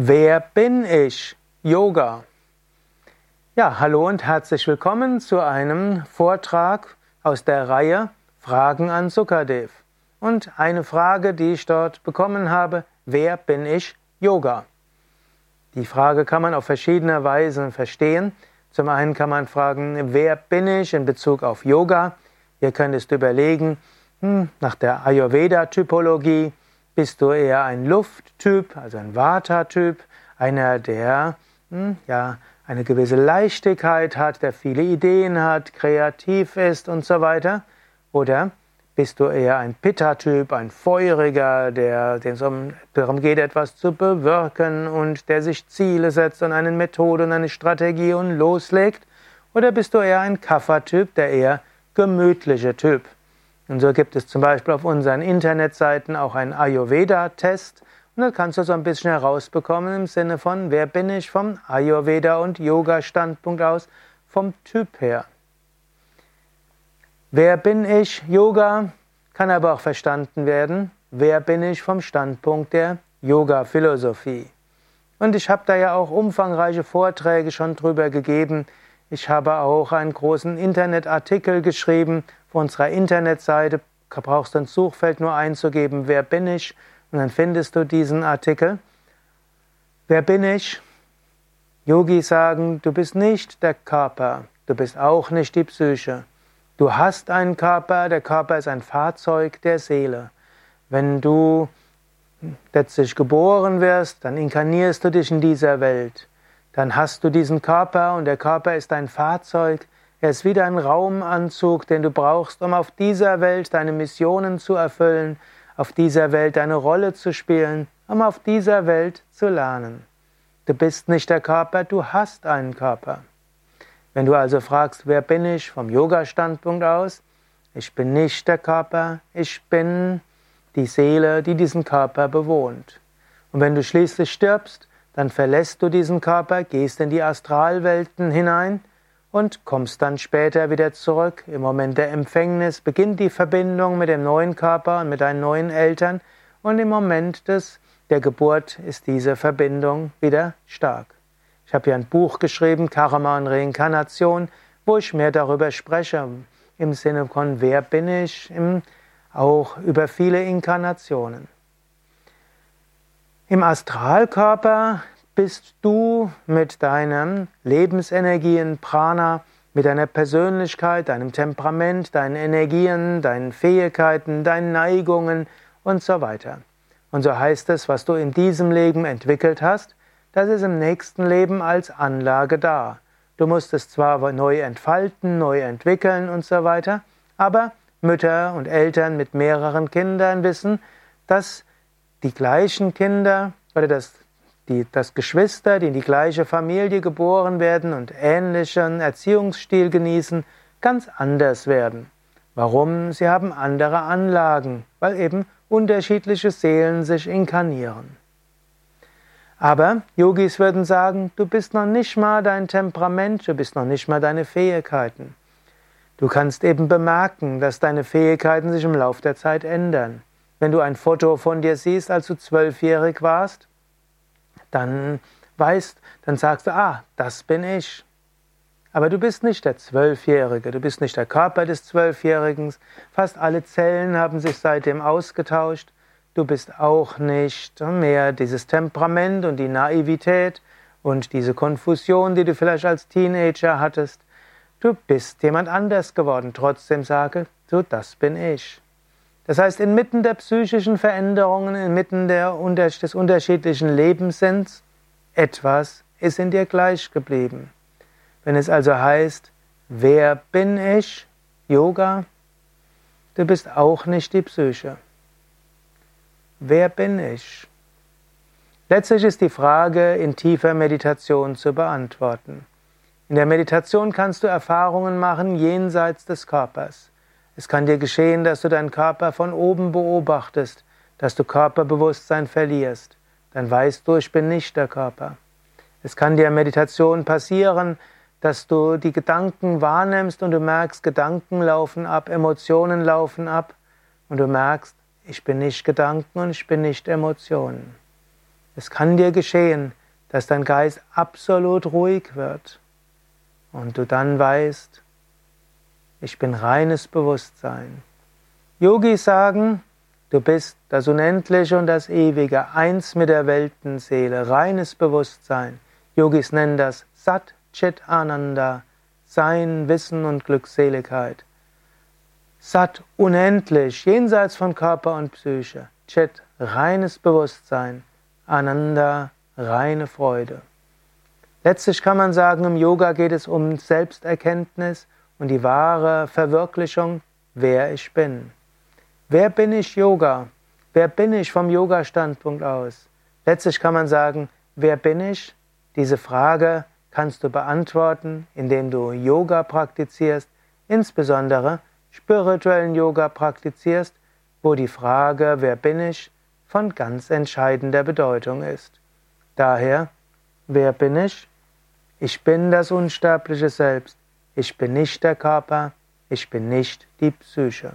Wer bin ich? Yoga. Ja, hallo und herzlich willkommen zu einem Vortrag aus der Reihe Fragen an Sukadev. Und eine Frage, die ich dort bekommen habe, wer bin ich? Yoga. Die Frage kann man auf verschiedene Weisen verstehen. Zum einen kann man fragen, wer bin ich in Bezug auf Yoga? Ihr könntest überlegen, hm, nach der Ayurveda-Typologie, bist du eher ein Lufttyp, also ein Vata-Typ, einer, der hm, ja, eine gewisse Leichtigkeit hat, der viele Ideen hat, kreativ ist und so weiter? Oder bist du eher ein Pitta-Typ, ein Feuriger, der dem es darum geht, etwas zu bewirken und der sich Ziele setzt und eine Methode und eine Strategie und loslegt? Oder bist du eher ein Kapha-Typ, der eher gemütliche Typ? Und so gibt es zum Beispiel auf unseren Internetseiten auch einen Ayurveda-Test. Und da kannst du so ein bisschen herausbekommen im Sinne von, wer bin ich vom Ayurveda- und Yoga-Standpunkt aus, vom Typ her. Wer bin ich? Yoga kann aber auch verstanden werden. Wer bin ich vom Standpunkt der Yoga-Philosophie? Und ich habe da ja auch umfangreiche Vorträge schon drüber gegeben. Ich habe auch einen großen Internetartikel geschrieben auf unserer Internetseite brauchst du ins Suchfeld nur einzugeben, wer bin ich, und dann findest du diesen Artikel. Wer bin ich? Yogis sagen, du bist nicht der Körper, du bist auch nicht die Psyche. Du hast einen Körper, der Körper ist ein Fahrzeug der Seele. Wenn du letztlich geboren wirst, dann inkarnierst du dich in dieser Welt. Dann hast du diesen Körper und der Körper ist ein Fahrzeug, er ist wieder ein Raumanzug, den du brauchst, um auf dieser Welt deine Missionen zu erfüllen, auf dieser Welt deine Rolle zu spielen, um auf dieser Welt zu lernen. Du bist nicht der Körper, du hast einen Körper. Wenn du also fragst, wer bin ich vom Yoga-Standpunkt aus, ich bin nicht der Körper, ich bin die Seele, die diesen Körper bewohnt. Und wenn du schließlich stirbst, dann verlässt du diesen Körper, gehst in die Astralwelten hinein und kommst dann später wieder zurück. Im Moment der Empfängnis beginnt die Verbindung mit dem neuen Körper und mit deinen neuen Eltern und im Moment des, der Geburt ist diese Verbindung wieder stark. Ich habe hier ein Buch geschrieben, Karma und Reinkarnation, wo ich mehr darüber spreche, im Sinne von wer bin ich, im, auch über viele Inkarnationen. Im Astralkörper bist du mit deinen Lebensenergien, Prana, mit deiner Persönlichkeit, deinem Temperament, deinen Energien, deinen Fähigkeiten, deinen Neigungen und so weiter. Und so heißt es, was du in diesem Leben entwickelt hast, das ist im nächsten Leben als Anlage da. Du musst es zwar neu entfalten, neu entwickeln und so weiter, aber Mütter und Eltern mit mehreren Kindern wissen, dass die gleichen Kinder oder das die, dass Geschwister, die in die gleiche Familie geboren werden und ähnlichen Erziehungsstil genießen, ganz anders werden. Warum? Sie haben andere Anlagen, weil eben unterschiedliche Seelen sich inkarnieren. Aber Yogis würden sagen, du bist noch nicht mal dein Temperament, du bist noch nicht mal deine Fähigkeiten. Du kannst eben bemerken, dass deine Fähigkeiten sich im Laufe der Zeit ändern. Wenn du ein Foto von dir siehst, als du zwölfjährig warst, dann weißt, dann sagst du, ah, das bin ich. Aber du bist nicht der Zwölfjährige, du bist nicht der Körper des Zwölfjährigen. Fast alle Zellen haben sich seitdem ausgetauscht. Du bist auch nicht mehr dieses Temperament und die Naivität und diese Konfusion, die du vielleicht als Teenager hattest. Du bist jemand anders geworden. Trotzdem sage, du, das bin ich. Das heißt, inmitten der psychischen Veränderungen, inmitten der, des unterschiedlichen Lebenssinns, etwas ist in dir gleich geblieben. Wenn es also heißt, wer bin ich? Yoga, du bist auch nicht die Psyche. Wer bin ich? Letztlich ist die Frage in tiefer Meditation zu beantworten. In der Meditation kannst du Erfahrungen machen jenseits des Körpers. Es kann dir geschehen, dass du deinen Körper von oben beobachtest, dass du Körperbewusstsein verlierst. Dann weißt du, ich bin nicht der Körper. Es kann dir in Meditation passieren, dass du die Gedanken wahrnimmst und du merkst, Gedanken laufen ab, Emotionen laufen ab und du merkst, ich bin nicht Gedanken und ich bin nicht Emotionen. Es kann dir geschehen, dass dein Geist absolut ruhig wird und du dann weißt, ich bin reines Bewusstsein. Yogis sagen, du bist das Unendliche und das Ewige, eins mit der Weltenseele, reines Bewusstsein. Yogis nennen das Sat Chit Ananda, Sein, Wissen und Glückseligkeit. Sat unendlich, jenseits von Körper und Psyche. Chit reines Bewusstsein. Ananda reine Freude. Letztlich kann man sagen, im Yoga geht es um Selbsterkenntnis und die wahre Verwirklichung, wer ich bin. Wer bin ich Yoga? Wer bin ich vom Yoga-Standpunkt aus? Letztlich kann man sagen, wer bin ich? Diese Frage kannst du beantworten, indem du Yoga praktizierst, insbesondere spirituellen Yoga praktizierst, wo die Frage, wer bin ich, von ganz entscheidender Bedeutung ist. Daher, wer bin ich? Ich bin das unsterbliche Selbst. Ich bin nicht der Körper. Ich bin nicht die Psyche.